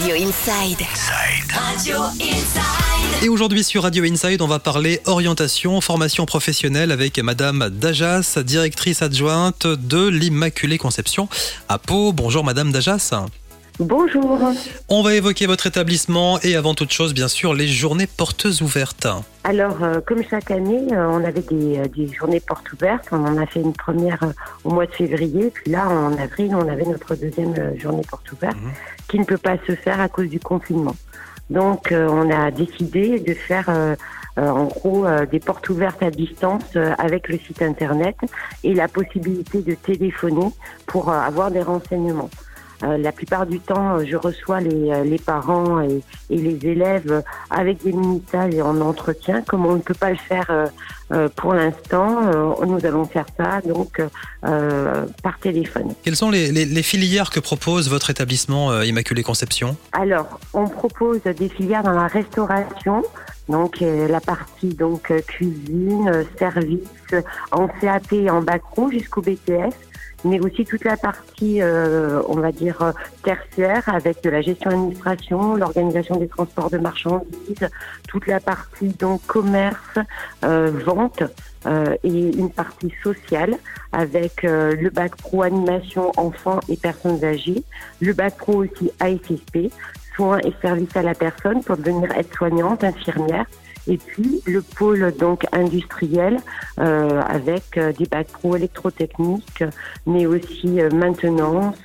Radio Inside. Radio Inside. Et aujourd'hui sur Radio Inside, on va parler orientation, formation professionnelle avec Madame Dajas, directrice adjointe de l'Immaculée Conception à Pau. Bonjour Madame Dajas. Bonjour. On va évoquer votre établissement et avant toute chose, bien sûr, les journées portes ouvertes. Alors, euh, comme chaque année, euh, on avait des, euh, des, journées portes ouvertes. On en a fait une première au mois de février. Puis là, en avril, on avait notre deuxième journée porte ouverte Mhm. qui ne peut pas se faire à cause du confinement. Donc, on a décidé de faire en gros des portes ouvertes à distance avec le site internet et la possibilité de téléphoner pour avoir des renseignements. Euh, la plupart du temps, euh, je reçois les, euh, les parents et, et, les élèves avec des messages et en entretien. Comme on ne peut pas le faire euh, pour l'instant, nous allons faire ça donc par téléphone. Quelles sont les, les, les, filières que propose votre établissement Immaculée Conception? Alors, on propose des filières dans la restauration, donc la partie donc cuisine, service, en CAP et en bac jusqu'au BTS mais aussi toute la partie, euh, on va dire, tertiaire avec de la gestion administration, l'organisation des transports de marchandises, toute la partie donc commerce, euh, vente euh, et une partie sociale avec euh, le bac pro animation enfants et personnes âgées, le bac pro aussi ASSP, soins et services à la personne pour devenir aide-soignante, infirmière et puis le pôle donc industriel euh, avec euh, des bacs pro électrotechniques, mais aussi euh, maintenance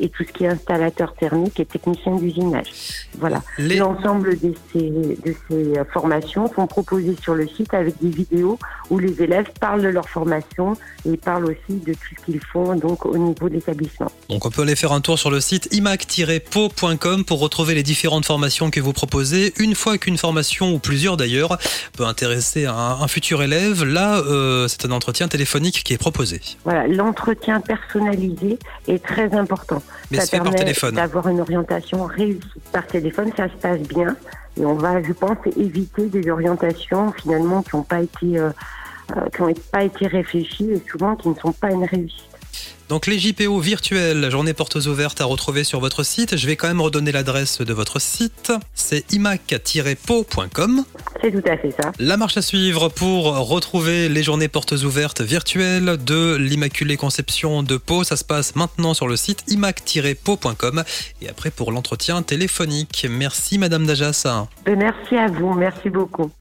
et tout ce qui est installateur thermique et technicien d'usinage. Voilà. Les... L'ensemble de ces, de ces formations sont proposées sur le site avec des vidéos où les élèves parlent de leur formation et parlent aussi de tout ce qu'ils font donc au niveau de l'établissement. Donc on peut aller faire un tour sur le site imac-po.com pour retrouver les différentes formations que vous proposez. Une fois qu'une formation ou d'ailleurs peut intéresser un, un, futur élève, là euh, c'est un entretien téléphonique qui est proposé. Voilà, l'entretien personnalisé est très important. Mais ça téléphone. D'avoir une orientation réussie par téléphone, ça se passe bien et on va, je pense, éviter des orientations finalement qui n'ont pas été euh, qui n'ont pas été réfléchies et souvent qui ne sont pas une réussite. Donc les JPO virtuelles, journée portes ouvertes à retrouver sur votre site. Je vais quand même redonner l'adresse de votre site. C'est imac-po.com. C'est tout à fait ça. La marche à suivre pour retrouver les journées portes ouvertes virtuelles de l'Immaculée Conception de Pau. Ça se passe maintenant sur le site imac-po.com. Et après pour l'entretien téléphonique. Merci Madame Dajas. Merci à vous. Merci beaucoup.